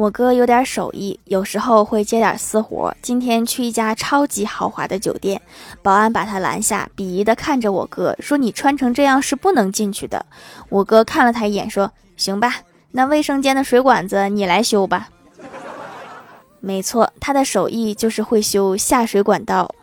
我哥有点手艺有时候会接点私活今天去一家超级豪华的酒店保安把他拦下鄙夷的看着我哥说你穿成这样是不能进去的。我哥看了他一眼说行吧那卫生间的水管子你来修吧。没错他的手艺就是会修下水管道